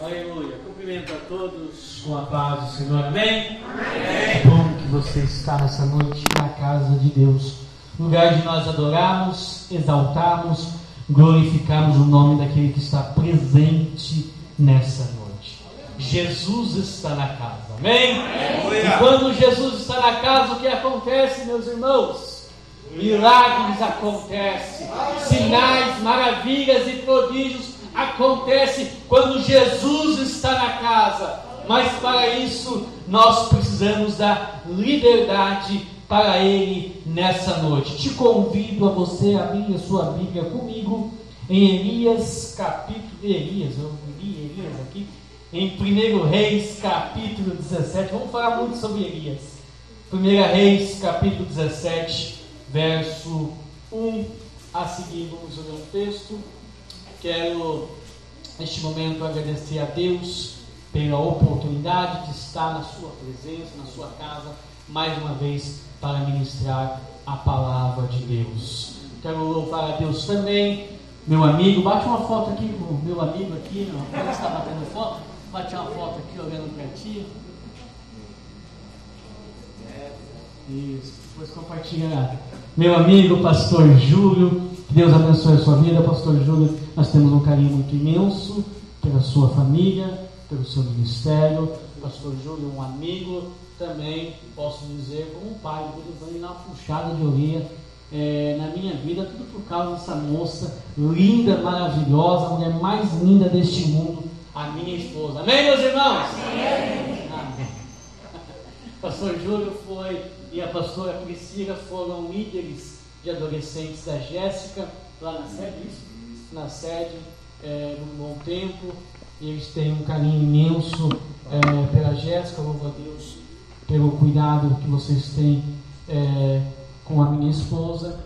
Aleluia. Cumprimento a todos com a paz do Senhor. Amém? Amém. bom que você está nessa noite na casa de Deus. Lugar de nós adorarmos, exaltarmos, glorificarmos o nome daquele que está presente nessa noite. Jesus está na casa. Amém? Amém. E quando Jesus está na casa, o que acontece, meus irmãos? Milagres acontecem, sinais, maravilhas e prodígios acontece quando Jesus está na casa. Mas para isso nós precisamos da liberdade para Ele nessa noite. Te convido a você abrir a sua Bíblia comigo em Elias, capítulo. Elias, eu li Elias aqui. Em 1 Reis, capítulo 17. Vamos falar muito sobre Elias. 1 Reis, capítulo 17, verso 1 a seguir. Vamos ler o texto. Quero, neste momento, agradecer a Deus pela oportunidade de estar na Sua presença, na Sua casa, mais uma vez para ministrar a palavra de Deus. Quero louvar a Deus também, meu amigo, bate uma foto aqui, o meu amigo aqui, não, está batendo foto, bate uma foto aqui olhando para ti. Isso, depois compartilha. Meu amigo, pastor Júlio, que Deus abençoe a sua vida, pastor Júlio. Nós temos um carinho muito imenso pela sua família, pelo seu ministério. Pastor Júlio, um amigo também, posso dizer, como um pai, vai dar uma puxada de orelha é, na minha vida, tudo por causa dessa moça linda, maravilhosa, a mulher mais linda deste mundo, a minha esposa. Amém, meus irmãos? Amém. Amém. Pastor Júlio foi e a pastora Priscila foram líderes de adolescentes da Jéssica, lá na sede, isso? na sede, é, no Bom Tempo, e eles têm um carinho imenso é, pela Jéssica, louvo a Deus pelo cuidado que vocês têm é, com a minha esposa,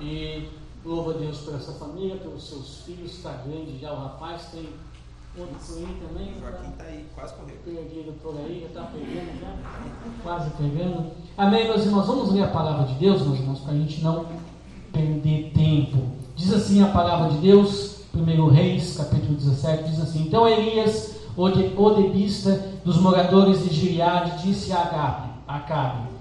e louvo a Deus por essa família, pelos seus filhos, está grande já, o rapaz tem outro aí também. Joaquim está aí, quase correu. Perdido por aí, já está pegando, já, quase pegando. Amém, meus irmãos, vamos ler a palavra de Deus, meus irmãos, para a gente não perder tempo. Diz assim a palavra de Deus, 1 Reis, capítulo 17, diz assim: Então Elias, o debista dos moradores de Gileade, disse a Acabe: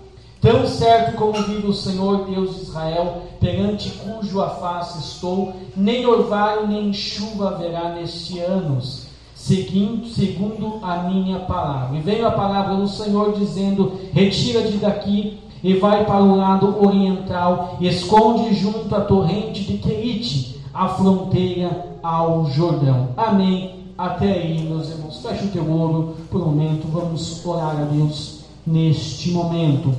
Tão certo como vive o Senhor Deus de Israel, perante cujo face estou, nem orvalho nem chuva haverá neste ano, seguindo, segundo a minha palavra. E veio a palavra do Senhor dizendo: Retira-te daqui e vai para o lado oriental, esconde junto à torrente de Querite, a fronteira ao Jordão. Amém. Até aí, meus irmãos. Feche o teu olho por um momento. Vamos orar a Deus neste momento.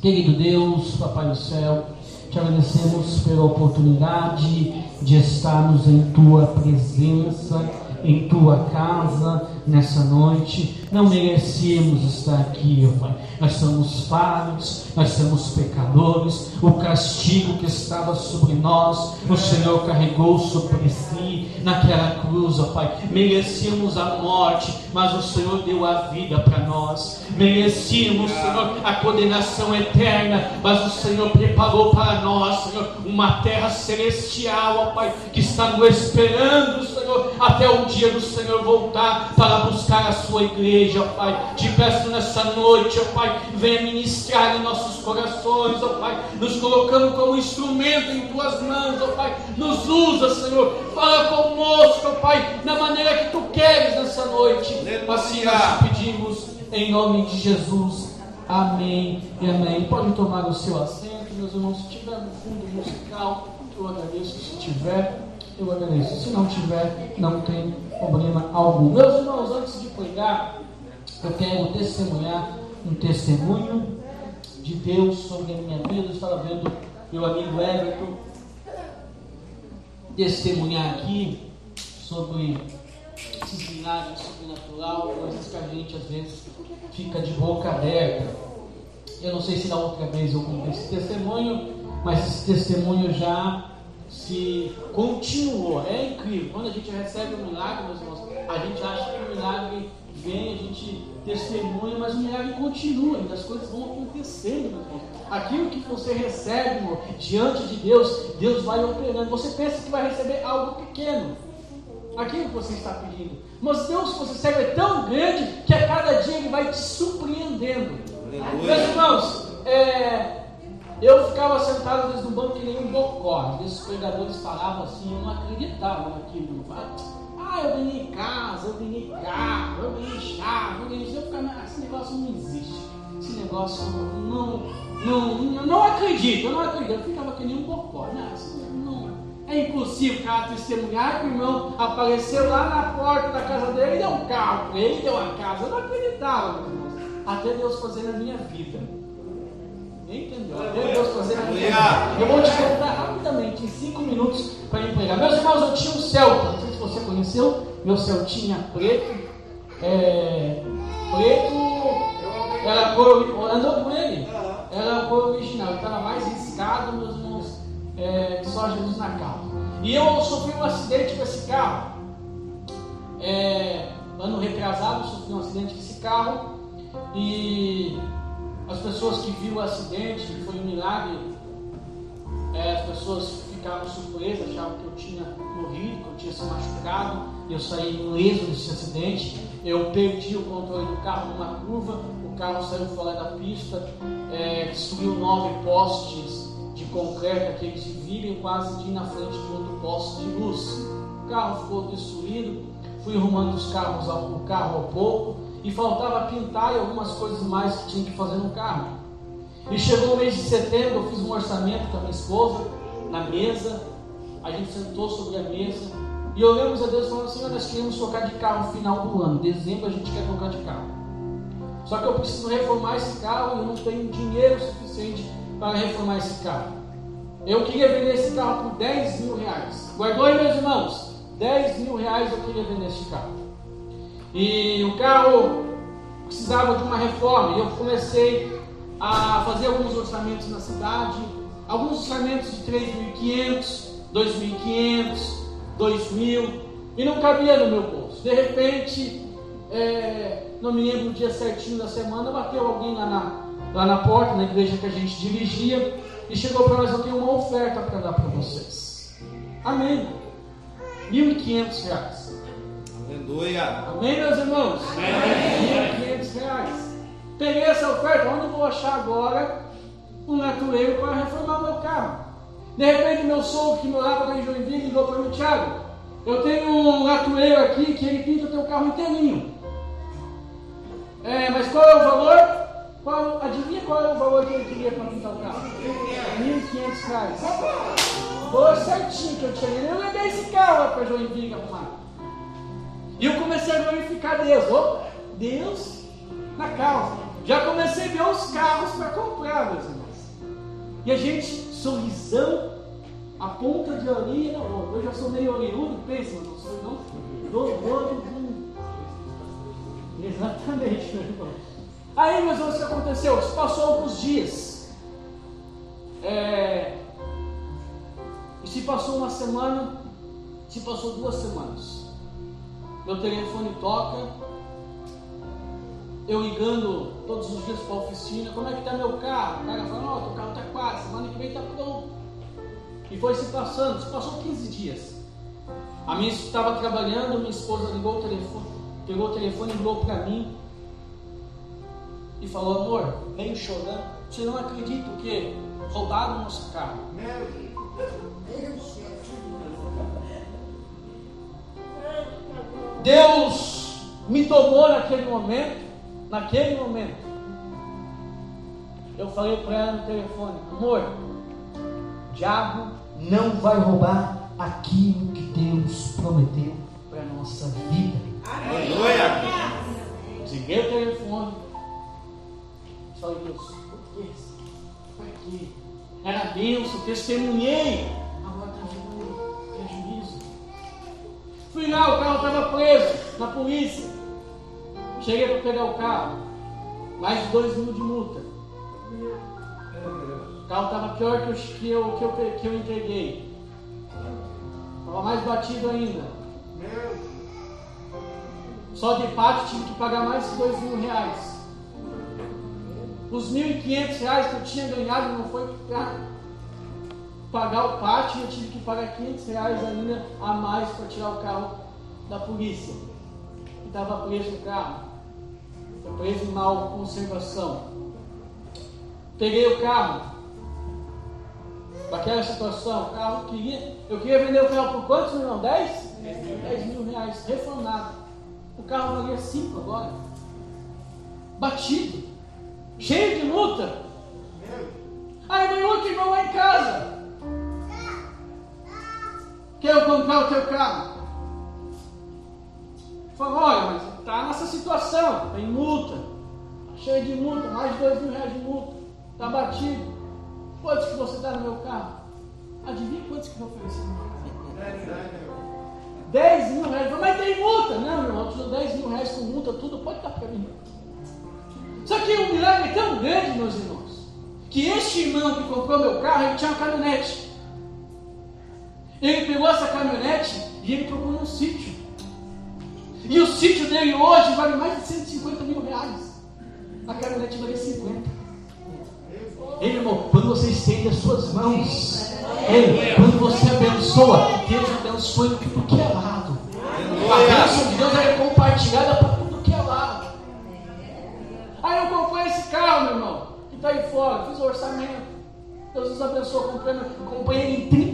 Querido Deus, Papai do céu, te agradecemos pela oportunidade de estarmos em tua presença, em tua casa nessa noite. Não merecíamos estar aqui, ó Pai. Nós somos falhos, nós somos pecadores. O castigo que estava sobre nós, o Senhor carregou sobre si naquela cruz, ó Pai. Merecíamos a morte, mas o Senhor deu a vida para nós. Merecíamos, Senhor, a condenação eterna, mas o Senhor preparou para nós, Senhor, uma terra celestial, ó Pai, que está nos esperando, Senhor, até o dia do Senhor voltar para buscar a sua igreja, ó Pai. Te peço nessa noite, ó Pai, venha ministrar em nossos corações, ó Pai, nos colocando como instrumento em tuas mãos, ó Pai. Nos usa, Senhor. Fala conosco, ó Pai, na maneira que tu queres nessa noite. Assim nós te pedimos em nome de Jesus. Amém e amém. Pode tomar o seu assento, meus irmãos. Se tiver no fundo musical, eu agradeço. Se tiver, eu agradeço. Se não tiver, não tem problema algum. Meus irmãos, antes de pregar, eu quero testemunhar um testemunho de Deus sobre a minha vida. Eu estava vendo meu amigo Everton testemunhar aqui sobre esses milagres sobrenatural, coisas que a gente às vezes fica de boca aberta. Eu não sei se da outra vez eu contei esse testemunho, mas esse testemunho já se continuou. É incrível. Quando a gente recebe um milagre, meus irmãos, a gente acha que o milagre vem, a gente testemunha, mas o milagre continua, as coisas vão acontecendo, meu irmão. Aquilo que você recebe, irmão, diante de Deus, Deus vai operando. Você pensa que vai receber algo pequeno. aquilo que você está pedindo. Mas Deus que você serve é tão grande que a cada dia Ele vai te surpreendendo. Aleluia. Meus irmãos, é, eu ficava sentado às vezes no banco que nem um bocó. Às vezes os pregadores falavam assim, eu não acreditava naquilo. Ah, eu ganhei casa, eu ganhei carro, eu ganhei chave, eu ganhei isso. Eu ficava, ah, esse negócio não existe. Esse negócio não, não, não, não acredito, eu não acredito. Eu ficava que nem um bocó. Não, não, é impossível o cara testemunhar que o irmão apareceu lá na porta da casa dele e deu um carro para ele, deu uma casa. Eu não acreditava, irmãos. Até Deus fazer na minha vida. Entendeu? Até Deus fazer. Eu vou te contar rapidamente, em cinco minutos, para empregar. Meus irmãos, eu tinha um Celta. Não sei se você conheceu. Meu Celtinha preto. É, preto. Era cor. Andou com ele? Era a cor original. Estava mais riscado, meus irmãos. É, só Jesus na calma. E eu sofri um acidente com esse carro. É, ano retrasado, sofri um acidente com esse carro. E as pessoas que viram o acidente, foi um milagre, é, as pessoas ficaram surpresas, achavam que eu tinha morrido, que eu tinha se machucado. Eu saí ileso desse acidente. Eu perdi o controle do carro numa curva, o carro saiu fora da pista, é, destruiu nove postes de concreto, aqueles de vidro, e quase de na frente de outro poste de luz. O carro ficou destruído, fui arrumando os carros, o carro ao pouco e faltava pintar e algumas coisas mais que tinha que fazer no carro. E chegou o mês de setembro, eu fiz um orçamento com a minha esposa na mesa, a gente sentou sobre a mesa e oramos a Deus falando assim: nós queremos trocar de carro no final do ano, dezembro a gente quer trocar de carro. Só que eu preciso reformar esse carro e não tenho dinheiro suficiente para reformar esse carro. Eu queria vender esse carro por 10 mil reais. Guardou aí, meus irmãos? 10 mil reais eu queria vender esse carro. E o carro precisava de uma reforma. E eu comecei a fazer alguns orçamentos na cidade, alguns orçamentos de 3.500, 2.500, 2.000, e não cabia no meu bolso. De repente, é, não me lembro o dia certinho da semana, bateu alguém lá na, lá na porta, na igreja que a gente dirigia, e chegou para nós: Eu tenho uma oferta para dar para vocês. Amém. R$ 1.500. Aleluia. Amém, meus irmãos? Amém. 500 reais. Peguei essa oferta, onde eu vou achar agora um natureiro para reformar o meu carro? De repente, meu sogro que morava lá em Joinville ligou para mim, Thiago, eu tenho um natureiro aqui que ele pinta o teu carro inteirinho. É, mas qual é o valor? Qual, adivinha qual é o valor que ele queria para pintar o carro? 1.500 reais. Foi certinho que eu tinha. Eu levei esse carro lá para Joinville arrumar. E eu comecei a glorificar Deus. Oh, Deus na causa. Já comecei a ver os carros para comprar, meus irmãos. E a gente, sorrisão, a ponta de orelha. Oh, eu já sou meio orelhudo, pensa, não sou não. Do, do, do. Exatamente, meu irmão. Aí, meus irmãos, o que aconteceu? Se passou alguns dias. É, e se passou uma semana, se passou duas semanas meu telefone toca, eu ligando todos os dias para a oficina, como é que está meu carro? O cara fala, não, teu carro está quase, semana que vem está pronto. E foi se passando, se passou 15 dias. A minha estava trabalhando, minha esposa ligou o telefone, pegou o telefone e ligou para mim e falou, amor, meio chorando, você não acredita o que? Roubaram o nosso carro. Meu Deus. Deus me tomou naquele momento, naquele momento. Eu falei para ela no telefone, amor, o diabo não vai roubar aquilo que Deus prometeu para nossa vida. Aleluia! Desliguei o telefone. Falei, Deus, por que? Por quê? Era bênção, testemunhei. Fui lá, o carro estava preso na polícia. Cheguei para pegar o carro. Mais de 2 mil de multa. O carro estava pior que, o que, eu, que, eu, que eu entreguei. Estava mais batido ainda. Só de pátio tive que pagar mais de 2 mil reais. Os 1.500 reais que eu tinha ganhado não foi para pagar o pátio, eu tive que pagar 500 reais ainda a mais para tirar o carro da polícia, que estava preso no carro, foi preso em mal conservação. Peguei o carro, daquela situação, o carro queria, eu queria vender o carro por quantos, meu irmão? 10? 10 mil reais, reformado. O carro valia 5 agora. Batido, cheio de multa. Aí meu outro irmão lá em casa. Quer comprar o teu carro? Falou, olha, mas está nessa situação, tem multa, cheio de multa, mais de dois mil reais de multa, está batido. Quantos que você dá no meu carro? Adivinha quantos que eu ofereci no meu carro? 10 mil reais. Mas tem multa. Não, meu irmão, eu te dou 10 mil reais com multa, tudo, pode para mim. Só que o milagre é tão grande, meus irmãos, que este irmão que comprou meu carro, ele tinha uma caminhonete. Ele pegou essa caminhonete e ele procurou um sítio. E o sítio dele hoje vale mais de 150 mil reais. A caminhonete vale 50. Ei, irmão, quando você estende as suas mãos, ei, quando você abençoa, Deus abençoa em tudo que é lado. A bênção de Deus é compartilhada para tudo que é lado. Aí eu comprei esse carro, meu irmão, que está aí fora, fiz o orçamento. Deus nos abençoou, comprei, comprei ele em 36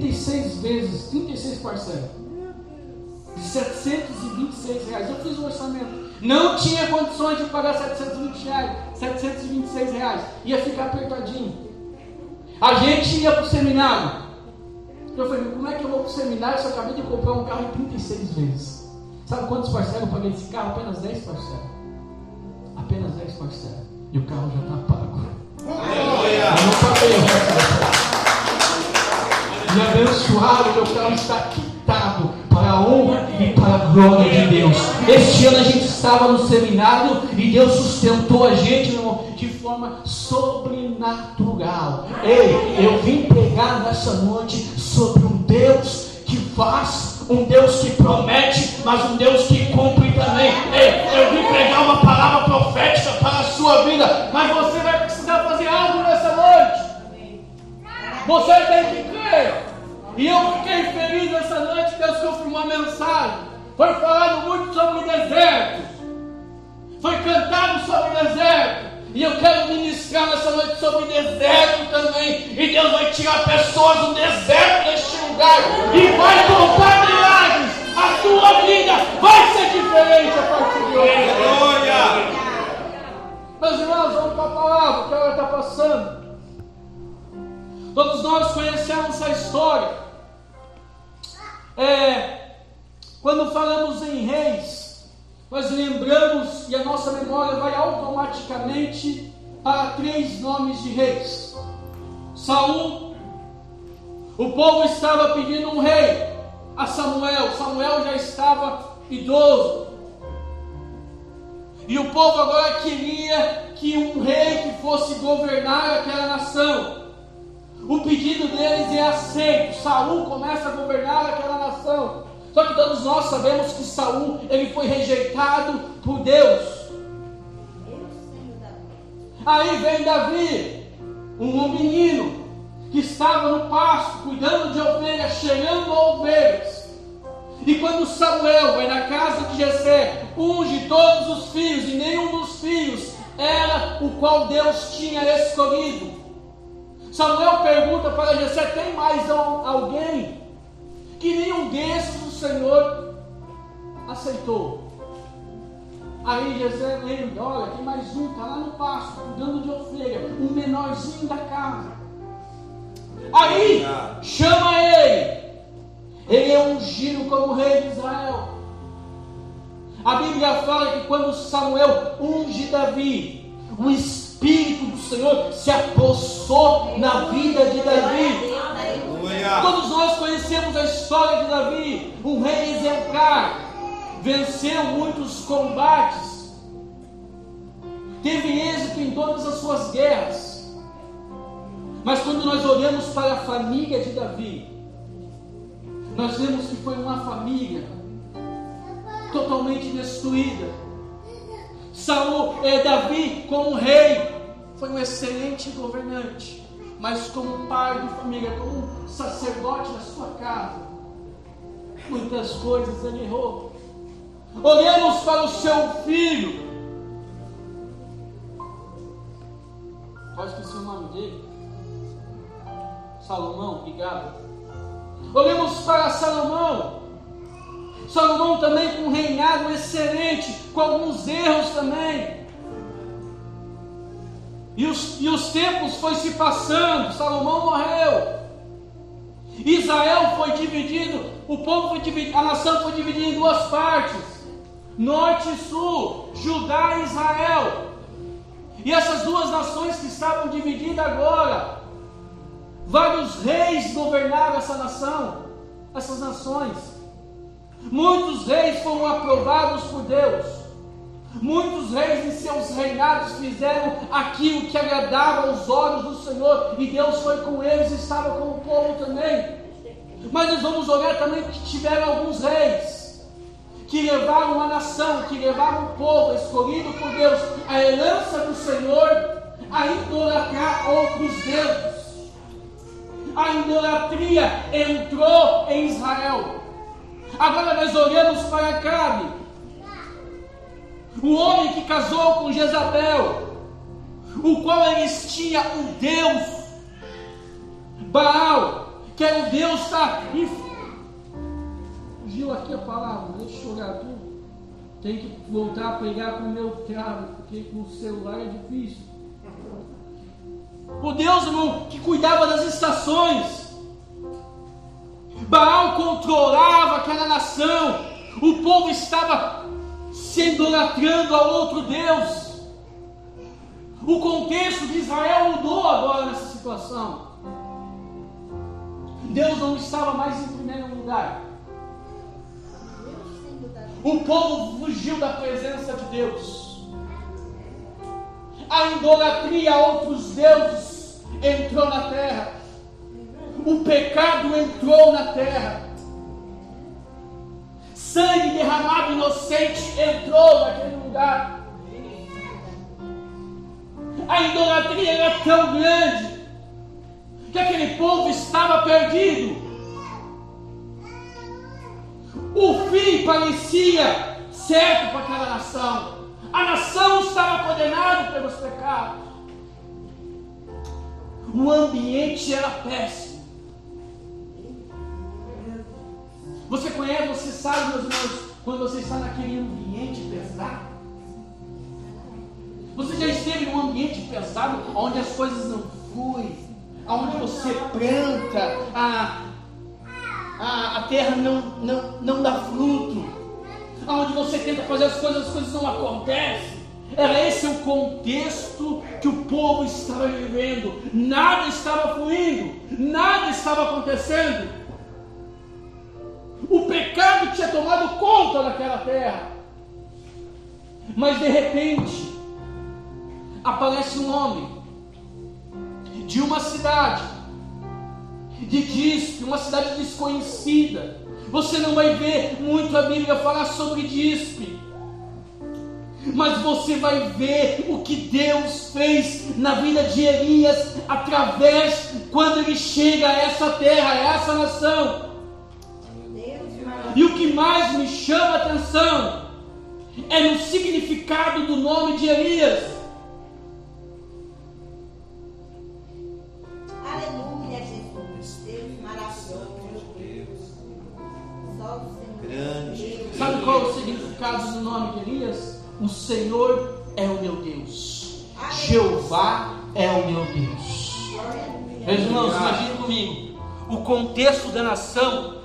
vezes, 36 parcelas. De 726 reais. Eu fiz o orçamento. Não tinha condições de pagar 720 reais, 726 reais. Ia ficar apertadinho. A gente ia para o seminário. Eu falei, como é que eu vou para o seminário se eu acabei de comprar um carro em 36 vezes? Sabe quantos parcelas eu paguei desse carro? Apenas 10 parcelas. Apenas 10 parcelas. E o carro já está pago. Aleluia! Eu não paguei o E abençoado, meu carro está quitado para a honra e para a glória de Deus. Este ano a gente estava no seminário e Deus sustentou a gente, irmão, de forma sobrenatural. Ei, eu vim pregar nessa noite sobre um Deus que faz, um Deus que promete, mas um Deus que cumpre também. Ei, eu vim pregar uma palavra profética para a sua vida, mas você vai precisar fazer algo nessa noite. Você tem que E eu fiquei feliz essa noite, Deus confirmou uma mensagem. Foi falado muito sobre desertos. Foi cantado sobre deserto. E eu quero ministrar nessa noite sobre deserto também. E Deus vai tirar pessoas do deserto deste lugar. E vai contar milagres. A tua vida vai ser diferente a partir de hoje. Glória! Meus irmãos, vamos para a palavra que ela está passando. Todos nós conhecemos essa história. É, quando falamos em reis, nós lembramos e a nossa memória vai automaticamente para três nomes de reis. Saul, o povo estava pedindo um rei a Samuel. Samuel já estava idoso. E o povo agora queria que um rei que fosse governar aquela nação. O pedido deles é aceito. Saul começa a governar aquela nação. Só que todos nós sabemos que Saul ele foi rejeitado por Deus. Aí vem Davi, um menino que estava no pasto, cuidando de ovelhas, cheirando ovelhas. E quando Samuel vai na casa de Jessé, unge todos os filhos, e nenhum dos filhos era o qual Deus tinha escolhido. Samuel pergunta para Jessé: tem mais alguém? Que nenhum desses o Senhor aceitou. Aí Jessé lembra: olha, tem mais um, está lá no pasto, cuidando de ovelha, um menorzinho da casa. Aí chama ele. Ele é ungido como rei de Israel. A Bíblia fala que quando Samuel unge Davi, o Espírito Espírito do Senhor se apossou na vida de Davi. Todos nós conhecemos a história de Davi, um rei exemplar, venceu muitos combates, teve êxito em todas as suas guerras. Mas quando nós olhamos para a família de Davi, nós vemos que foi uma família totalmente destruída. Saul, é Davi como rei, foi um excelente governante, mas como pai de família, como sacerdote da sua casa, muitas coisas ele errou. Olhemos para o seu filho. Qual esqueci o nome dele? Salomão, obrigado. Olhemos para Salomão. Salomão também com um reinado excelente, com alguns erros também. E os, e os tempos foi se passando, Salomão morreu. Israel foi dividido, o povo foi dividido, a nação foi dividida em duas partes: norte e sul, Judá e Israel. E essas duas nações que estavam divididas agora, vários reis governaram essa nação, essas nações. Muitos reis foram aprovados por Deus. Muitos reis em seus reinados fizeram aquilo que agradava aos olhos do Senhor, e Deus foi com eles e estava com o povo também. Mas nós vamos olhar também que tiveram alguns reis que levaram uma nação, que levaram um povo escolhido por Deus, a herança do Senhor, a idolatrar outros deuses. A idolatria entrou em Israel. Agora nós olhamos para Cabe o homem que casou com Jezabel, o qual eles tinham um Deus, Baal, que era o Deus da. Fugiu aqui a palavra, deixa eu olhar tudo. Tem que voltar a pegar com o meu travo, porque com o celular é difícil. O Deus irmão, que cuidava das estações. Baal controlava aquela nação. O povo estava se idolatrando a outro Deus. O contexto de Israel mudou agora nessa situação. Deus não estava mais em primeiro lugar. O povo fugiu da presença de Deus. A idolatria a outros deuses entrou na terra. O pecado entrou na terra sangue derramado inocente entrou naquele lugar. A idolatria era tão grande que aquele povo estava perdido. O fim parecia certo para aquela nação. A nação estava condenada pelos pecados. O ambiente era péssimo. Você conhece, você sabe, meus irmãos, quando você está naquele ambiente pesado? Você já esteve num ambiente pesado onde as coisas não fluem, onde você planta, a, a, a terra não, não, não dá fruto, onde você tenta fazer as coisas, as coisas não acontecem. Era esse o contexto que o povo estava vivendo. Nada estava fluindo, nada estava acontecendo. O pecado tinha tomado conta daquela terra. Mas de repente, aparece um homem de uma cidade, de Dispe, uma cidade desconhecida. Você não vai ver muito a Bíblia falar sobre Dispe. Mas você vai ver o que Deus fez na vida de Elias através quando ele chega a essa terra, a essa nação. E o que mais me chama a atenção é no significado do nome de Elias. Aleluia, Jesus. Deus maravilhoso. Senhor. Grande. Sabe qual é o significado do nome de Elias? O Senhor é o meu Deus. Jeová é o meu Deus. Meus irmãos, imagine comigo. O contexto da nação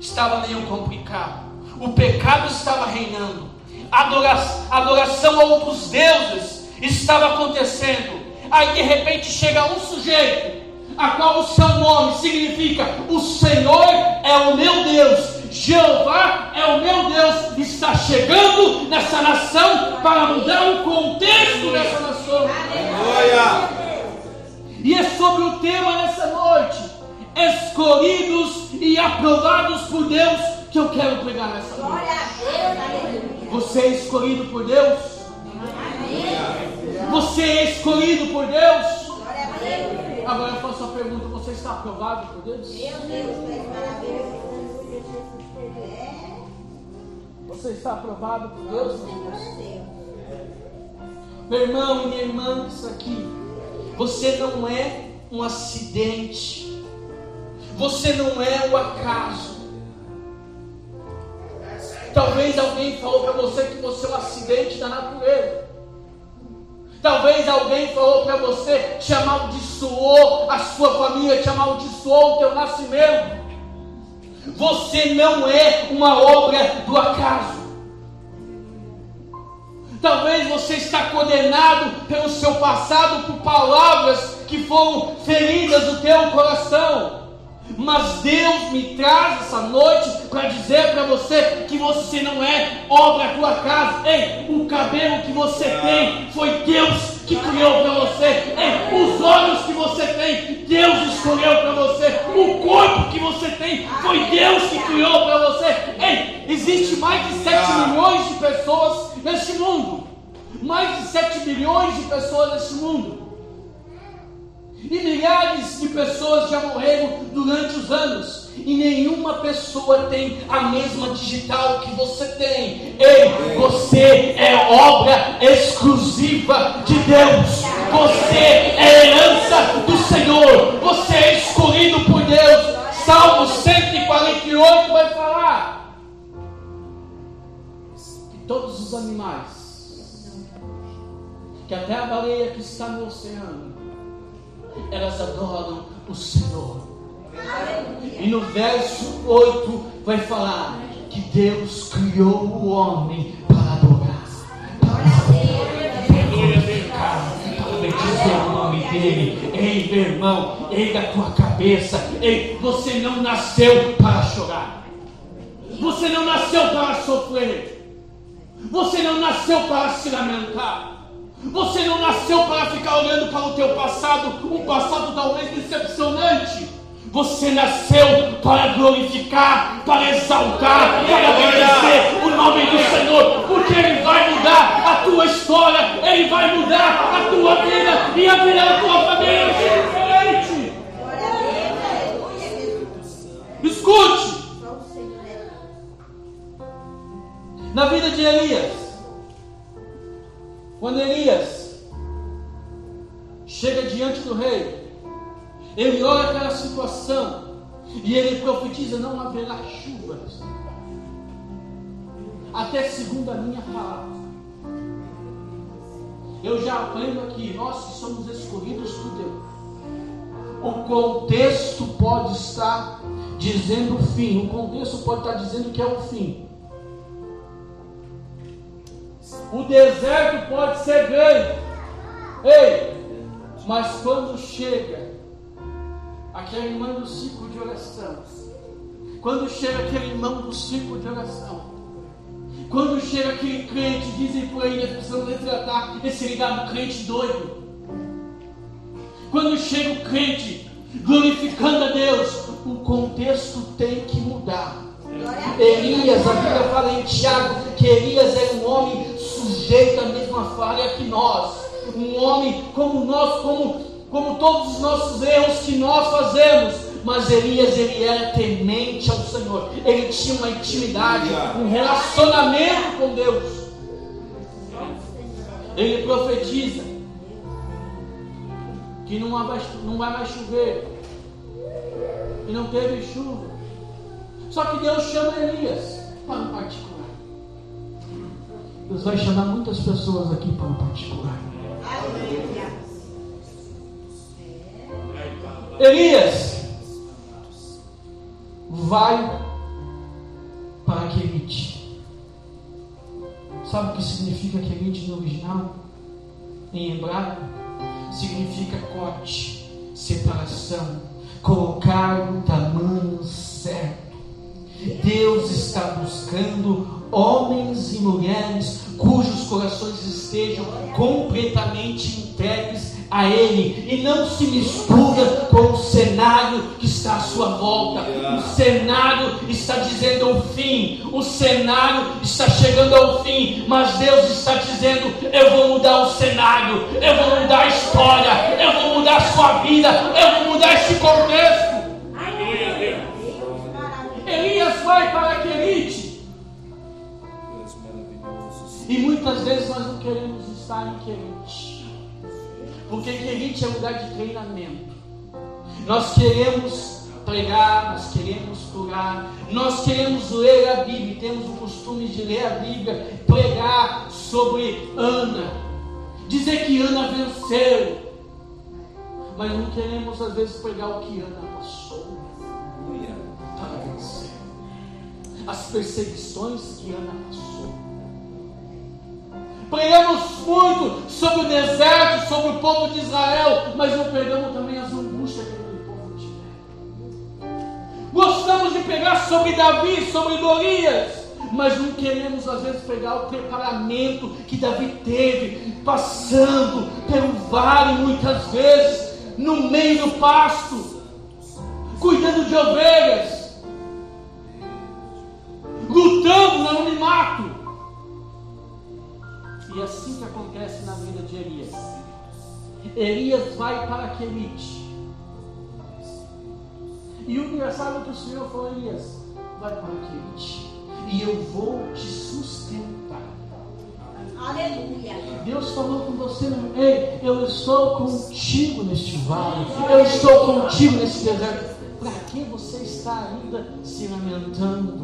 estava meio complicado. O pecado estava reinando. Adoração, adoração a outros deuses estava acontecendo. Aí de repente chega um sujeito, a qual o seu nome significa: O Senhor é o meu Deus. Jeová é o meu Deus, está chegando nessa nação para mudar o contexto dessa nação. Aleluia. E é sobre o tema nessa noite escolhidos e aprovados por Deus, que eu quero pregar nessa noite. Você é escolhido por Deus? Você é escolhido por Deus? Agora eu faço a pergunta: você está aprovado por Deus? Você está aprovado por Deus. Meu irmão e minha irmã, isso aqui. Você não é um acidente. Você não é o acaso. Talvez alguém falou para você que você é um acidente da natureza. Talvez alguém falou para você, te amaldiçoou a sua família, te amaldiçoou o teu nascimento. Você não é uma obra do acaso. Talvez você está condenado pelo seu passado por palavras que foram feridas no teu coração. Mas Deus me traz essa noite para dizer para você que você não é obra da tua casa. Ei, o cabelo que você tem foi Deus que criou para você. Ei, os olhos que você tem, Deus escolheu para você. O corpo que você tem, foi Deus que criou para você. Ei, existe mais de 7 milhões de pessoas neste mundo. Mais de 7 milhões de pessoas neste mundo. E milhares de pessoas já morreram durante os anos. E nenhuma pessoa tem a mesma digital que você tem. Ei, você é obra exclusiva de Deus. Você é herança do Senhor. Você é escolhido por Deus. Salmo 148 vai falar que todos os animais, que até a baleia que está no oceano, elas adoram o Senhor. E no verso 8 vai falar que Deus criou o homem para adorar, para glorificar, para bendizer o nome dele. Ei, meu irmão, ei da tua cabeça, ei, você não nasceu para chorar, você não nasceu para sofrer, você não nasceu para se lamentar. Você não nasceu para ficar olhando para o teu passado, um passado talvez decepcionante. Você nasceu para glorificar, para exaltar, para agradecer o nome do Senhor, porque Ele vai mudar a tua história, Ele vai mudar a tua vida e a vida da tua família diferente. Escute. Na vida de Elias, quando Elias chega diante do rei, ele olha aquela situação e ele profetiza: não haverá chuvas até segundo a minha palavra. Eu já aprendo aqui, nós que somos escolhidos por Deus, o contexto pode estar dizendo o fim, o contexto pode estar dizendo que é o fim. O deserto pode ser grande. Ei, mas quando chega aquele irmão do ciclo de oração, quando chega aquele irmão do ciclo de oração, quando chega aquele crente, dizem por aí, nós precisamos retratar esse ligado crente doido. Quando chega o crente glorificando a Deus, o contexto tem que mudar. Elias, a Bíblia fala em Tiago que Elias era um homem sujeito à mesma falha que nós. Um homem como nós, como, como todos os nossos erros que nós fazemos. Mas Elias, ele era temente ao Senhor. Ele tinha uma intimidade, um relacionamento com Deus. Ele profetiza que não vai, não vai mais chover. E não teve chuva. Só que Deus chama Elias para particular. Deus vai chamar muitas pessoas aqui para um particular. Elias vai para Querite. Sabe o que significa Querite no original? Em hebraico? Significa corte, separação, colocar o tamanho certo. Deus está buscando homens e mulheres cujos corações estejam completamente entregues a Ele. E não se mistura com o cenário que está à sua volta. O cenário está dizendo o fim, o cenário está chegando ao fim, mas Deus está dizendo: Eu vou mudar o cenário, eu vou mudar a história, eu vou mudar a sua vida, eu vou mudar esse contexto. Elias vai para Querite E muitas vezes nós não queremos estar em querite. Porque querite é lugar de treinamento. Nós queremos pregar, nós queremos curar, nós queremos ler a Bíblia, temos o costume de ler a Bíblia, pregar sobre Ana, dizer que Ana venceu, mas não queremos às vezes pregar o que Ana passou para vencer, as perseguições que Ana passou. Pregamos muito sobre o deserto, sobre o povo de Israel, mas não pregamos também as angústias que Gostamos de pegar sobre Davi, sobre Golias, mas não queremos às vezes pegar o preparamento que Davi teve, passando pelo vale muitas vezes, no meio do pasto, cuidando de ovelhas, lutando no anonimato. E é assim que acontece na vida de Elias. Elias vai para Querite e o engraçado é que o Senhor falou, Elias, vai para quente e eu vou te sustentar. Aleluia. Deus falou com você, ei, eu estou contigo neste vale, eu estou contigo nesse deserto. Para que você está ainda se lamentando?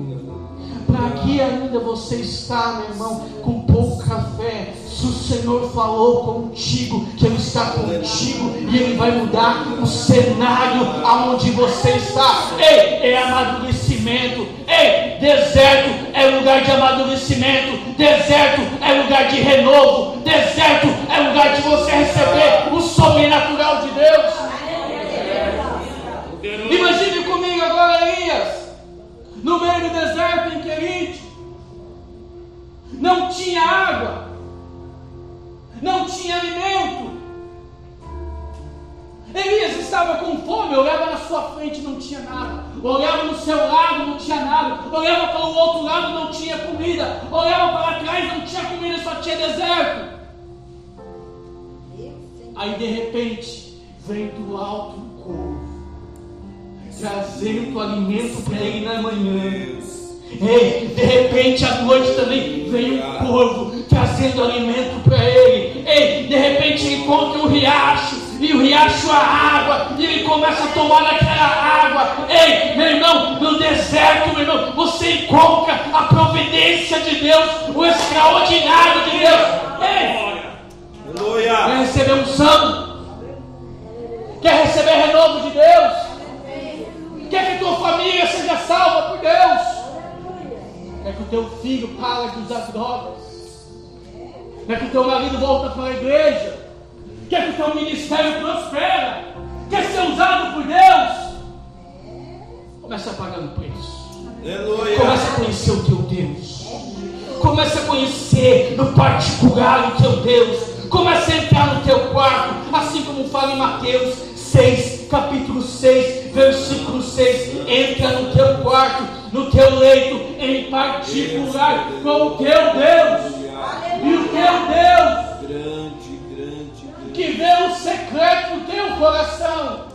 Para que ainda você está, meu irmão, com pouca fé? Se o Senhor falou contigo, que Ele está contigo e Ele vai mudar o cenário aonde você está. Ei, é amadurecimento. Ei, deserto é lugar de amadurecimento. Deserto é lugar de renovo. Deserto é lugar de você receber o sobrenatural de Deus. Imagine comigo agora Elias, no meio do deserto em Querite, não tinha água, não tinha alimento. Elias estava com fome, olhava na sua frente não tinha nada, olhava no seu lado não tinha nada, olhava para o outro lado não tinha comida, olhava para trás não tinha comida, só tinha deserto. Aí de repente vem do alto um corvo trazendo alimento para ele na manhã. Ei, de repente à noite também vem um corvo trazendo alimento para ele. Ei, de repente encontra um riacho e o riacho a água e ele começa a tomar aquela água. Ei, meu irmão, no deserto, meu irmão, você encontra a providência de Deus, o extraordinário de Deus. Ei, quer receber um santo? Quer receber renovo de Deus? Quer que tua família seja salva por Deus. Quer que o teu filho pare de usar drogas. Quer que o teu marido volte para a igreja. Quer que o teu ministério prospere. Quer ser usado por Deus. Começa a pagar o preço. Começa a conhecer o teu Deus. Começa a conhecer no particular o teu Deus. Começa a entrar no teu quarto, assim como fala em Mateus 6, capítulo 6, versículo 6. Entra no teu quarto, no teu leito, em particular com o teu Deus. E o teu Deus, que vê o secreto do teu coração,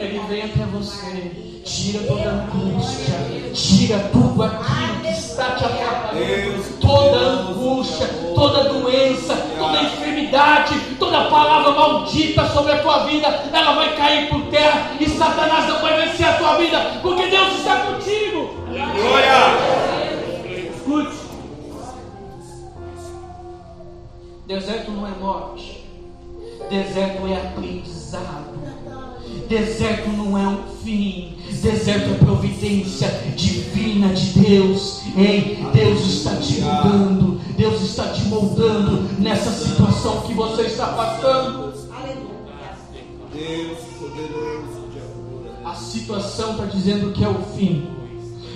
ele vem até você tira toda angústia, tira tudo aquilo que está te atrapalhando, toda angústia, toda doença, toda enfermidade, toda palavra maldita sobre a tua vida, ela vai cair por terra e Satanás não vai vencer a tua vida, porque Deus está contigo. Glória! Escute. Deserto não é morte, deserto é aprendizado. Deserto não é um fim, deserto é providência divina de Deus. Ei, Deus está te mudando, Deus está te moldando nessa situação que você está passando. Deus poderoso A situação está dizendo que é o fim,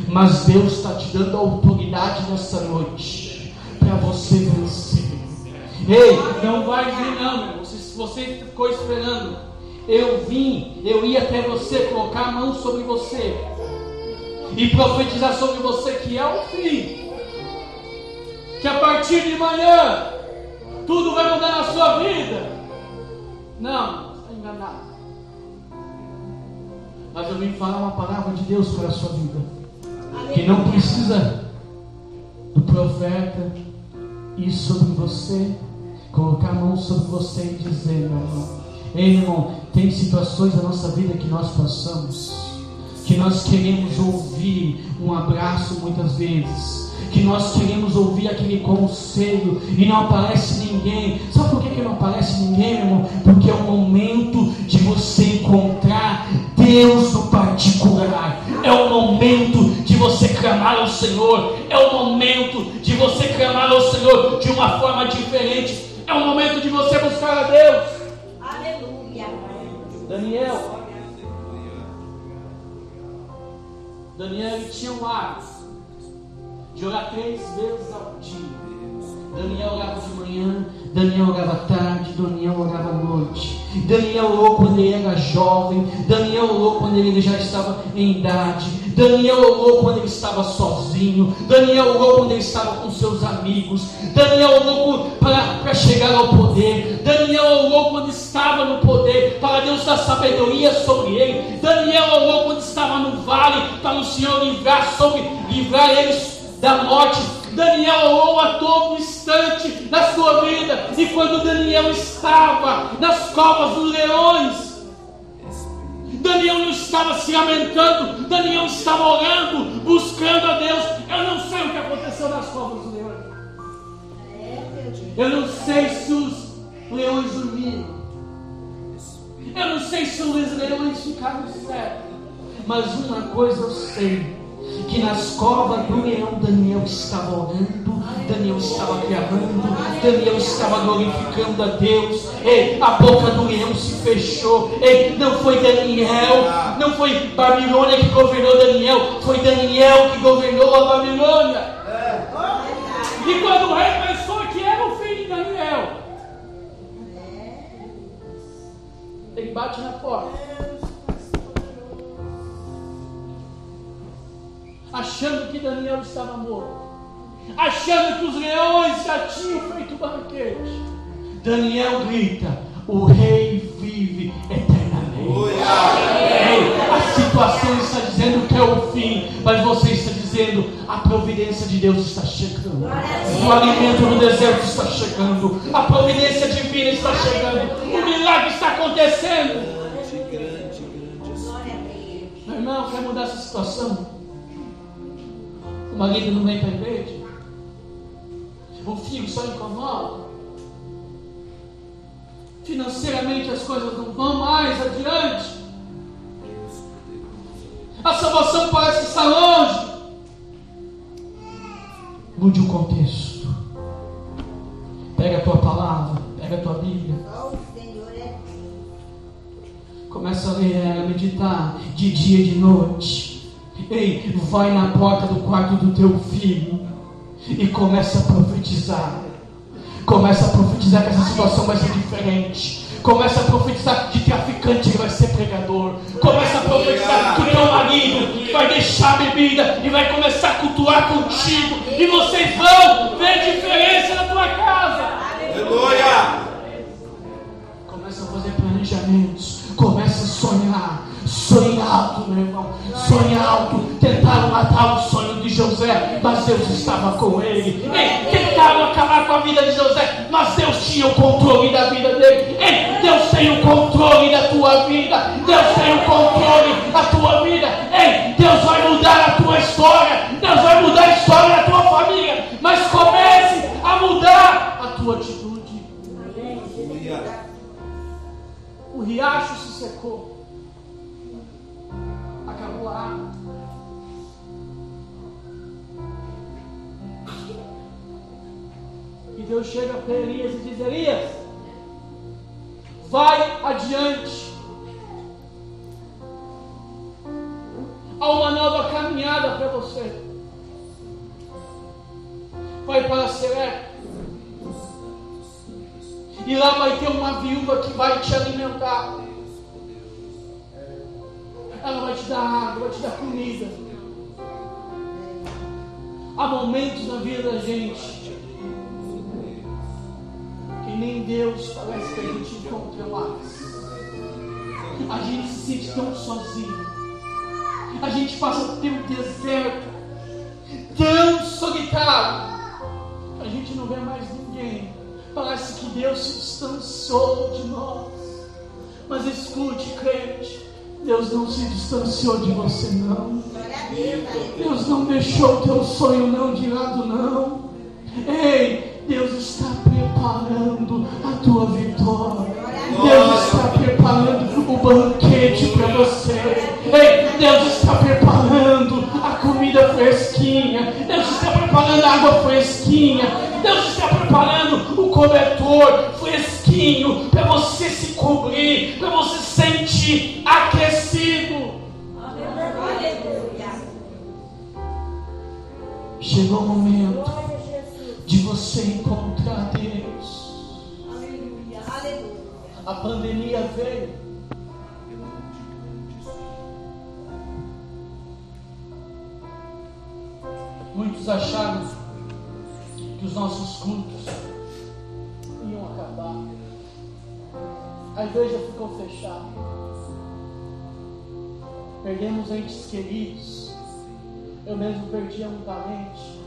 mas Deus está te dando a autoridade nessa noite para você vencer. Ei, não vai vir não. Se você ficou esperando eu vim, eu ia até você colocar a mão sobre você e profetizar sobre você que é o fim. Que a partir de manhã tudo vai mudar na sua vida. Não, está enganado. Mas eu vim falar uma palavra de Deus para a sua vida. Que não precisa do profeta, ir sobre você, colocar a mão sobre você e dizer, meu irmão, ei irmão, tem situações da nossa vida que nós passamos, que nós queremos ouvir um abraço muitas vezes, que nós queremos ouvir aquele conselho e não aparece ninguém. Sabe por que, que não aparece ninguém, meu irmão? Porque é o momento de você encontrar Deus no particular. É o momento de você clamar ao Senhor. É o momento de você clamar ao Senhor de uma forma diferente. É o momento de você buscar a Deus. Daniel. Daniel tinha um hábito de orar três vezes ao dia. Daniel orava de manhã, Daniel orava tarde, Daniel orava à noite. Daniel orou quando ele era jovem, Daniel orou quando ele já estava em idade, Daniel orou quando ele estava sozinho, Daniel orou quando ele estava com seus amigos, Daniel orou para chegar ao poder, Daniel orou quando estava no poder, para Deus dar sabedoria sobre ele, Daniel orou quando estava no vale, para o Senhor livrar sobre, livrar eles da morte. Daniel orou a todo instante na sua vida. E quando Daniel estava nas covas dos leões, Daniel não estava se lamentando, Daniel estava orando, buscando a Deus. Eu não sei o que aconteceu nas covas dos leões. Eu não sei se os leões dormiram. Eu não sei se os leões ficaram certos. Mas uma coisa eu sei que nas covas do leão Daniel estava orando, Daniel estava clamando, Daniel estava glorificando a Deus. Ei, a boca do leão se fechou. Ei, não foi Daniel, não foi Babilônia que governou Daniel, foi Daniel que governou a Babilônia. E quando o rei pensou que era o filho de Daniel, ele bate na porta. Achando que Daniel estava morto, achando que os leões já tinham feito banquete. Daniel grita: O rei vive eternamente. Ei, a situação está dizendo que é o fim, mas você está dizendo: a providência de Deus está chegando. O alimento no deserto está chegando. A providência divina está chegando. O milagre está acontecendo. Meu irmão, quer mudar essa situação? Marido não a igreja. O filho só incomoda. Financeiramente as coisas não vão mais adiante. A salvação parece estar longe. Mude o contexto. Pega a tua palavra, pega a tua Bíblia. Começa a ler, a meditar de dia e de noite. Ei, vai na porta do quarto do teu filho e começa a profetizar. Começa a profetizar que essa situação vai ser diferente. Começa a profetizar que traficante vai ser pregador. Começa a profetizar que teu marido vai deixar a bebida e vai começar a cultuar contigo. E vocês vão ver diferença na tua casa. Aleluia! Começa a fazer planejamentos. Começa a sonhar. Sonhe alto, meu irmão. Sonhe alto. Tentaram matar o sonho de José, mas Deus estava com ele. Ei, tentaram acabar com a vida de José, mas Deus tinha o controle da vida dele. Ei, Deus tem o controle da tua vida. Deus tem o controle da tua vida. Ei, Deus vai mudar a tua história. Deus vai mudar a história da tua família. Mas comece a mudar a tua atitude. O riacho se secou acabou. E Deus chega para Elias e diz: Elias, vai adiante. Há uma nova caminhada para você. Vai para Seré. E lá vai ter uma viúva que vai te alimentar. Ela vai te dar água, vai te dar comida. Há momentos na vida da gente que nem Deus parece que a gente encontra mais. A gente se sente tão sozinho. A gente passa por um deserto tão solitário. A gente não vê mais ninguém. Parece que Deus se distanciou de nós. Mas escute, crente. Deus não se distanciou de você, não. Deus não deixou o teu sonho não de lado, não. Ei, Deus está preparando a tua vitória. Deus está preparando o banquete para você. Ei, Deus está preparando a comida fresquinha. Deus está preparando a água fresquinha. Deus está preparando o cobertor fresquinho para você se cobrir, para você se sentir aquecido. Chegou o momento de você encontrar Deus. A pandemia veio. Muitos acharam que os nossos cultos A igreja ficou fechada. Perdemos entes queridos. Eu mesmo perdi um parente.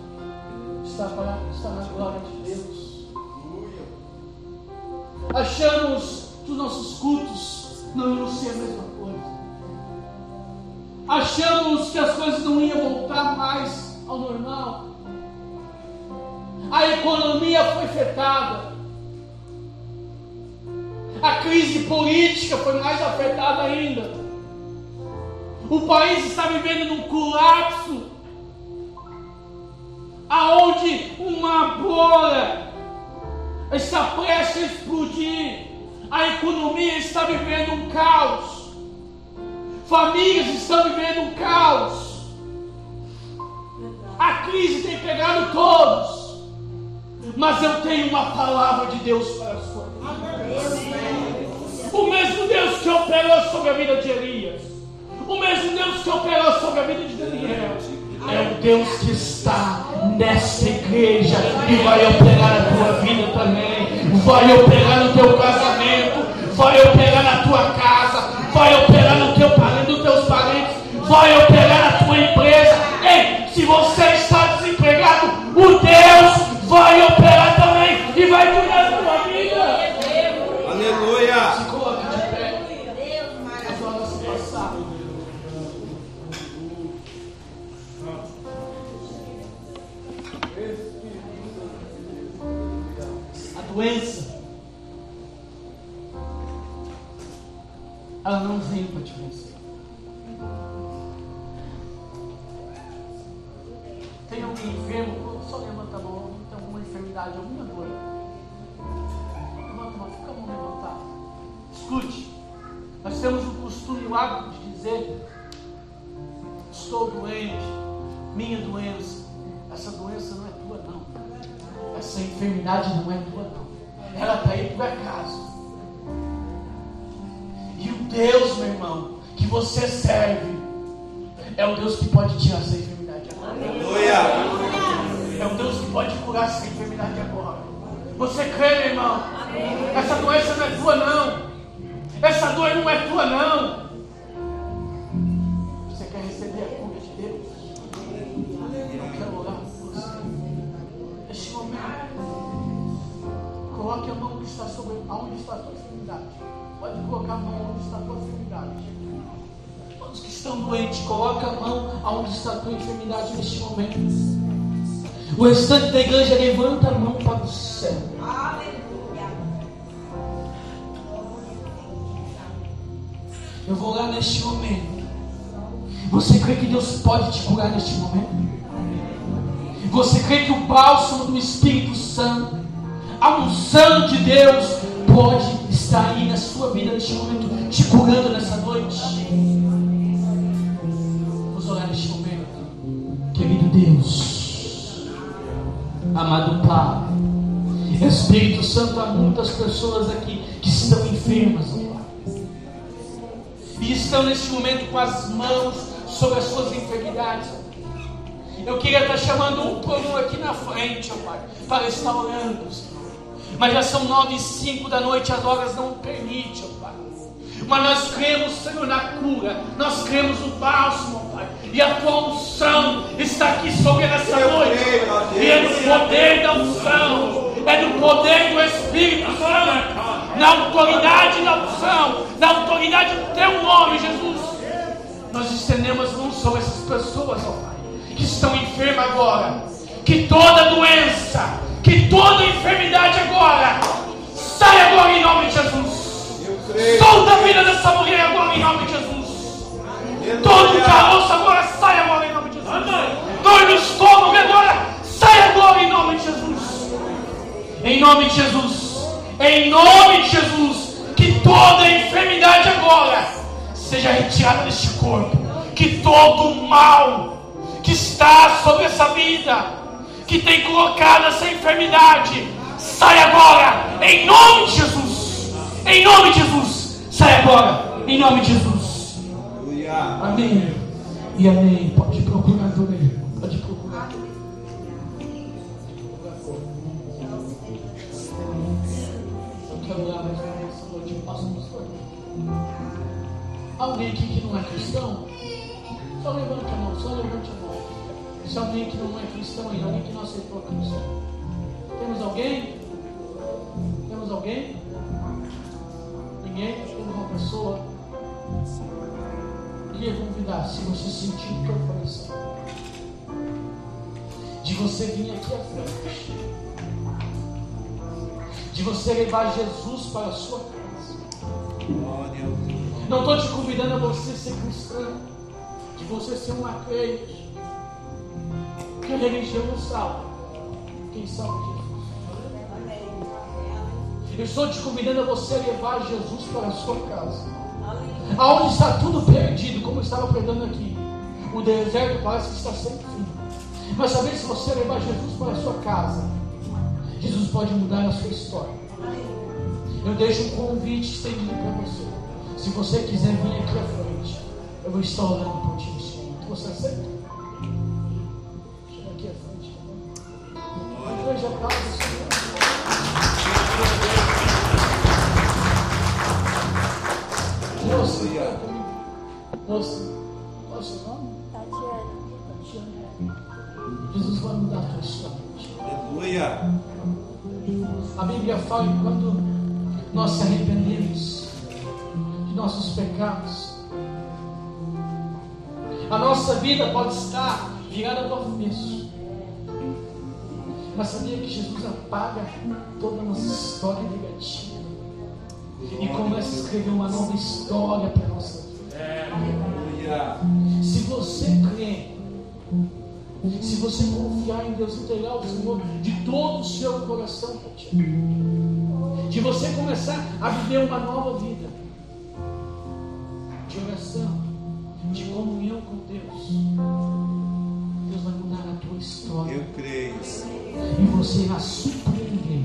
Está, para, está na glória de Deus. Achamos que os nossos cultos não iam ser a mesma coisa. Achamos que as coisas não iam voltar mais ao normal. A economia foi afetada. Crise política foi mais afetada ainda. O país está vivendo num colapso aonde uma bola está prestes a explodir. A economia está vivendo um caos. Famílias estão vivendo um caos. A crise tem pegado todos. Mas eu tenho uma palavra de Deus para vida. O mesmo Deus que operou sobre a vida de Elias. O mesmo Deus que operou sobre a vida de Daniel. É o Deus que está nessa igreja e vai operar a tua vida também. Vai operar no teu casamento. Vai operar na tua casa. Vai operar no teu parente, nos teus parentes. Vai operar na tua empresa. Ei, se você Eu vou orar neste momento. Você crê que Deus pode te curar neste momento? Você crê que o bálsamo do Espírito Santo, a unção de Deus, pode estar aí na sua vida neste momento, te curando nessa noite? Vamos orar neste momento. Querido Deus, amado Pai, Espírito Santo, há muitas pessoas aqui que estão enfermas. E estão neste momento com as mãos sobre as suas enfermidades. Eu queria estar chamando um por um aqui na frente, ó Pai, para estar orando, Senhor. Mas já são nove e cinco da noite, as horas não permitem, ó Pai. Mas nós cremos, Senhor, na cura. Nós cremos no bálsamo, ó Pai. E a tua unção está aqui sobre essa noite. E é no poder da unção, é no poder do Espírito Santo, na autoridade da unção, na autoridade do teu nome, Jesus. Nós estendemos mãos sobre essas pessoas, ó Pai, que estão enfermas agora. Que toda doença, que toda enfermidade agora, saia agora em nome de Jesus. Solta a vida dessa mulher agora em nome de Jesus. Todo caroço agora sai agora em nome de Jesus. Dor no estômago agora sai agora em nome de Jesus. Em nome de Jesus. Em nome de Jesus. Que toda enfermidade agora seja retirada deste corpo. Que todo o mal que está sobre essa vida, que tem colocado essa enfermidade, sai agora. Em nome de Jesus. Em nome de Jesus. Sai agora. Em nome de Jesus. Amém. E amém. Pode procurar também. Alguém aqui que não é cristão? Só levante a mão, só levante a mão. Se alguém que não é cristão aí, alguém que não aceitou a Cristo. Temos alguém? Temos alguém? Ninguém? Temos uma pessoa? queria convidar, se você sentir o teu coração, de você vir aqui à frente, de você levar Jesus para a sua casa. Não estou te convidando a você ser cristão, de você ser uma crente, porque a religião não salva. Quem salva é Jesus. Eu estou te convidando a você levar Jesus para a sua casa. Aonde está tudo perdido, como eu estava pregando aqui. O deserto parece que está sem fim. Mas saber se você levar Jesus para a sua casa, Jesus pode mudar a sua história. Eu deixo um convite estendido para você. Se você quiser vir aqui à frente, eu vou estar orando por ti nesse momento. Você aceita? Chega aqui à frente. A igreja casa, Senhor. Moça, moça, qual é o seu nome? Tatiana. Tatiana. Jesus vai mudar a tua história. Aleluia. A Bíblia fala que quando nós se arrependemos de nossos pecados, a nossa vida pode estar virada do avesso. Mas sabia que Jesus apaga toda a nossa história negativa e começa a escrever uma nova história para a nossa vida. Se você crê, se você confiar em Deus, entregar ao Senhor de todo o seu coração, de você começar a viver uma nova vida de oração, de comunhão com Deus, Deus vai mudar a tua história. Eu creio. E você irá surpreender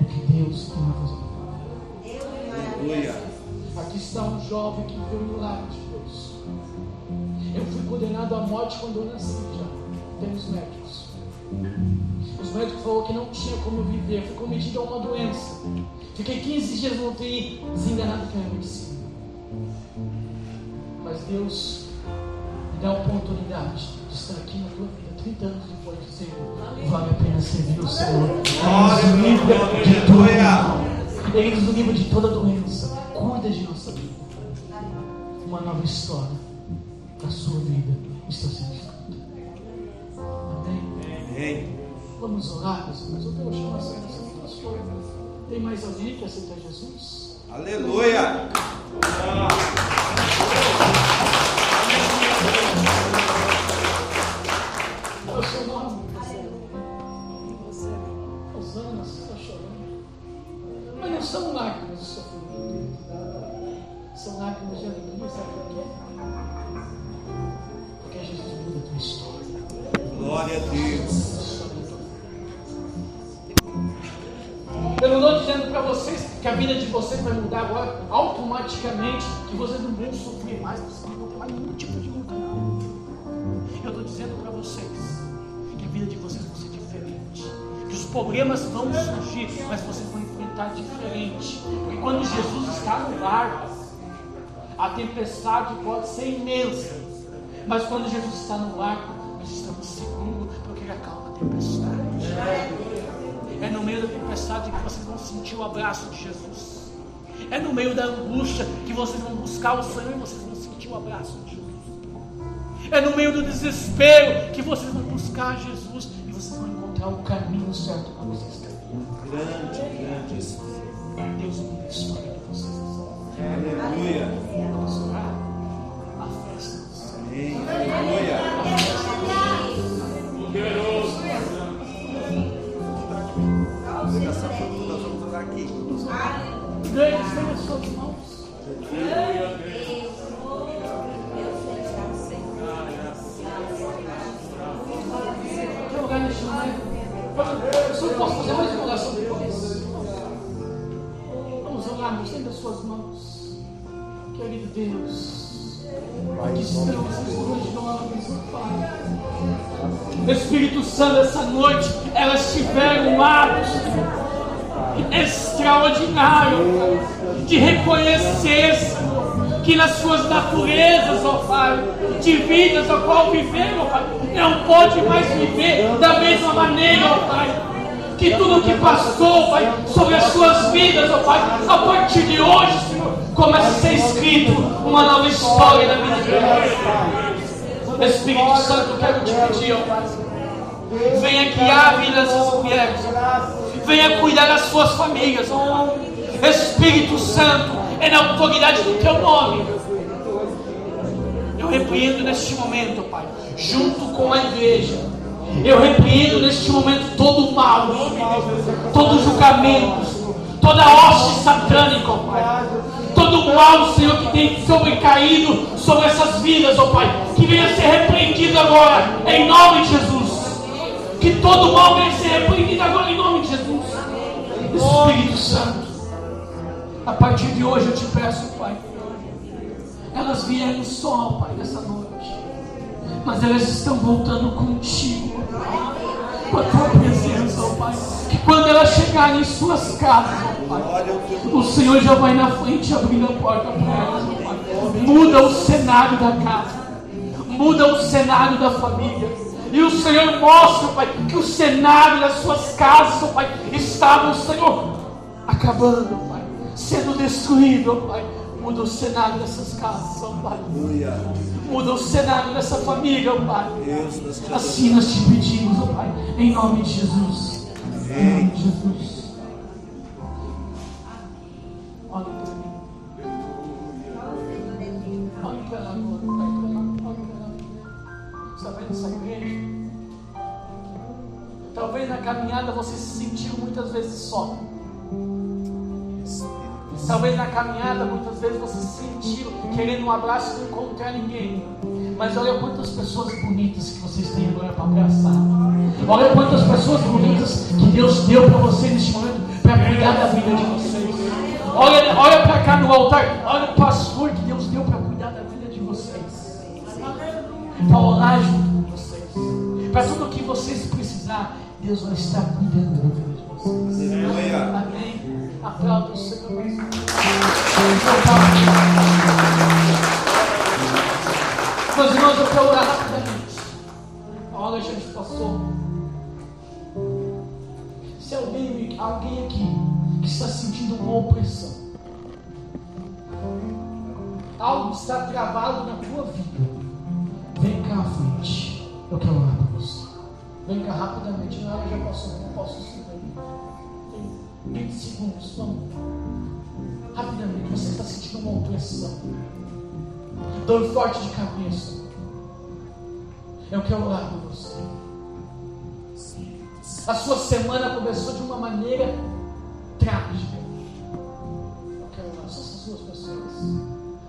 o que Deus tem a fazer. Aleluia. Aqui está um jovem que viu o milagre de Deus. Eu fui condenado à morte quando eu nasci já. Temos médicos. Os médicos falaram que não tinha como eu viver. Eu fui cometido a uma doença. Fiquei 15 dias no UTI, desenganado pela medicina. Mas Deus me dá a oportunidade de estar aqui na tua vida. 30 anos depois, dizendo: vale a pena servir o Senhor. Glória, glória, de todo aleluia. mal. Ele nos livra de toda doença. Cuida de nossa vida. Uma nova história da sua vida está sendo escrita. Amém? Amém. Vamos orar, meus irmãos. Eu quero chamar essa pastor. Tem mais alguém que aceita Jesus? Aleluia. Qual a Deus. Eu não estou dizendo para vocês que a vida de vocês vai mudar agora automaticamente, que vocês não vão sofrer mais, vocês não vão ter mais nenhum tipo de luta. Eu estou dizendo para vocês que a vida de vocês vai ser diferente. Que os problemas vão surgir, mas vocês vão enfrentar diferente. Porque quando Jesus está no barco, a tempestade pode ser imensa. Mas quando Jesus está no barco, nós estamos seguros, tempestade. É no meio da tempestade que vocês vão sentir o abraço de Jesus. É no meio da angústia que vocês vão buscar o Senhor e vocês vão sentir o abraço de Jesus. É no meio do desespero que vocês vão buscar Jesus e vocês vão encontrar o caminho certo para vocês caminhar. Grande, grande. Deus muda a história de vocês. Aleluia. Vamos orar. A festa do Senhor. Amém. Aleluia. Pregação Ganhe as suas mãos. Quer orar neste momento? Eu só posso fazer mais uma oração depois. Vamos orar, estenda as suas mãos. Querido Deus, aqui estamos tuas jovens, ó Pai. Espírito Santo, essa noite, elas tiveram um ato extraordinário de reconhecer, que nas suas naturezas, ó Pai, divinas, a qual viveram, ó Pai, não pode mais viver da mesma maneira, ó Pai. Que tudo que passou, Pai, sobre as suas vidas, ó Pai, a partir de hoje, Senhor, começa a ser escrito uma nova história na vida delas. Espírito Santo, quero te pedir, ó Pai, venha guiar a vida dessas mulheres, venha cuidar das suas famílias, Pai. Espírito Santo, é na autoridade do teu nome. Eu repreendo neste momento, Pai, junto com a igreja. Eu repreendo neste momento todo o mal, todo julgamento, toda hoste satânica, ó Pai. Todo o mal, Senhor, que tem sobrecaído sobre essas vidas, ó Pai, que venha ser repreendido agora, em nome de Jesus. Que todo mal venha ser repreendido agora, em nome de Jesus. Espírito Santo, a partir de hoje eu te peço, Pai, elas vieram só, Pai, nessa noite, mas elas estão voltando contigo, com a tua presença, ó Pai. Que quando elas chegarem em suas casas, ó Pai, o Senhor já vai na frente abrindo a porta para elas, ó Pai. Muda o cenário da casa, muda o cenário da família. E o Senhor mostra, Pai, que o cenário das suas casas, Pai, estava, Senhor, acabando, Pai, sendo destruído, Pai. Muda o cenário dessas casas, ó Pai. Aleluia. Muda o cenário dessa família, ó Pai. Deus, Assim nós te pedimos, ó Pai, em nome de Jesus. Em nome de Jesus. Olha para Talvez na caminhada você se sentiu muitas vezes só. Talvez na caminhada muitas vezes você se sentiu querendo um abraço e não encontrar ninguém. Mas olha quantas pessoas bonitas que vocês têm agora para abraçar. Olha quantas pessoas bonitas que Deus deu para você neste momento para cuidar da vida de vocês. Olha, olha para cá no altar, olha o pastor que Deus deu para cuidar da vida de vocês. Para orar junto com vocês. Para tudo o que vocês precisar, Deus vai estar cuidando da vida de vocês. Amém. Aplauda o Senhor. Meus irmãos, eu quero orar rapidamente. A hora já passou. Se alguém, alguém aqui que está sentindo uma opressão, algo está travado na tua vida, vem cá à frente. Eu quero orar para você. Vem cá rapidamente. Hora já passou, não posso segurar. Tem 20 segundos, vamos. Rapidamente, você está sentindo uma opressão. Dor forte de cabeça. Eu quero orar por você. A sua semana começou de uma maneira trágica. Eu quero orar só essas duas pessoas.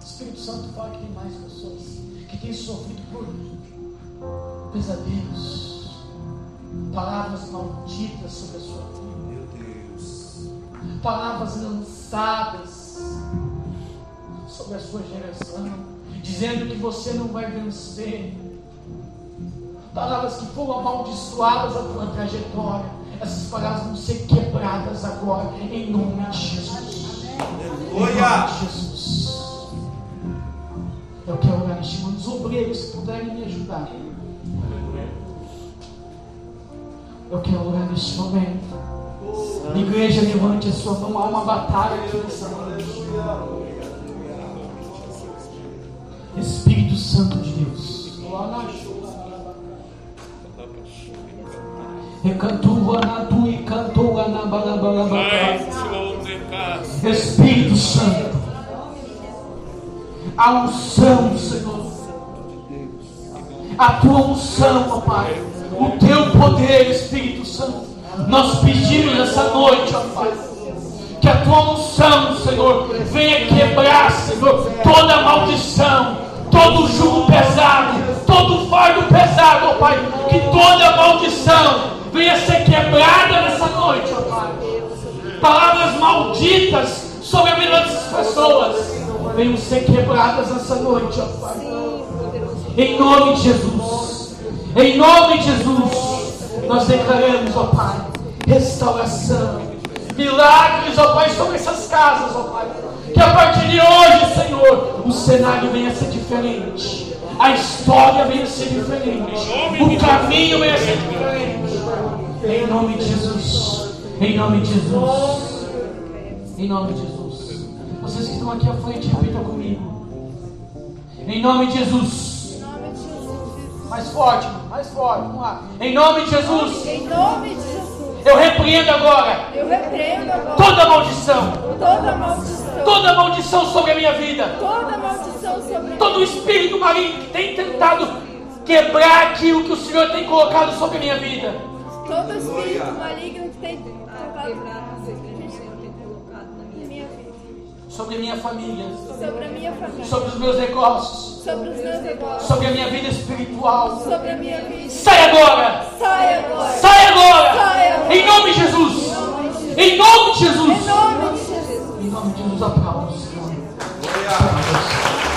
Espírito Santo fala que tem mais pessoas que têm sofrido por pesadelos, palavras malditas sobre a sua vida Meu Deus. palavras lançadas sobre a sua geração, dizendo que você não vai vencer, palavras que foram amaldiçoadas a tua trajetória, essas palavras vão ser quebradas agora, em nome de Jesus. Em Aleluia. Jesus. Eu quero orar neste momento, obreiros puderem me ajudar. Eu quero orar neste momento. Igreja, levante a sua mão. Há uma batalha aqui nessa. Espírito Santo de Deus. Espírito Santo. A unção, Senhor. A tua unção, ó Pai. O teu poder, Espírito Santo. Nós pedimos nessa noite, ó Pai. Que a tua unção, Senhor, venha quebrar, Senhor, toda maldição, todo jugo pesado, todo fardo pesado, ó Pai. Que toda maldição venha ser quebrada nessa noite, ó Pai. Palavras malditas sobre a vida dessas pessoas venham ser quebradas nessa noite, ó Pai. Em nome de Jesus. Em nome de Jesus. Nós declaramos, ó Pai, restauração, milagres, ó Pai, sobre essas casas, ó Pai. Que a partir de hoje, Senhor, o cenário venha a ser diferente. A história venha a ser diferente. O caminho venha a ser diferente. Em nome de Jesus. Em nome de Jesus. Em nome de Jesus. Vocês que estão aqui à frente, repita comigo. Em nome de Jesus. Mais forte, mais forte. Vamos lá. Em nome de Jesus. Em nome de Jesus. Eu repreendo agora Eu repreendo agora toda maldição. toda maldição. Toda maldição sobre a minha vida. Toda maldição sobre Todo espírito maligno que tem tentado quebrar aquilo que o Senhor tem colocado sobre a minha vida. todo espírito maligno que tem tentado na Sobre a minha família. sobre a minha família, Sobre os meus negócios. sobre os meus negócios, Sobre a minha vida espiritual. sobre a minha vida. Sai agora! Sai agora. Sai agora! Sai agora. Em nome de Jesus! Em nome de Em Jesus! nome de Jesus. Em nome de Jesus, aplausos. Glória.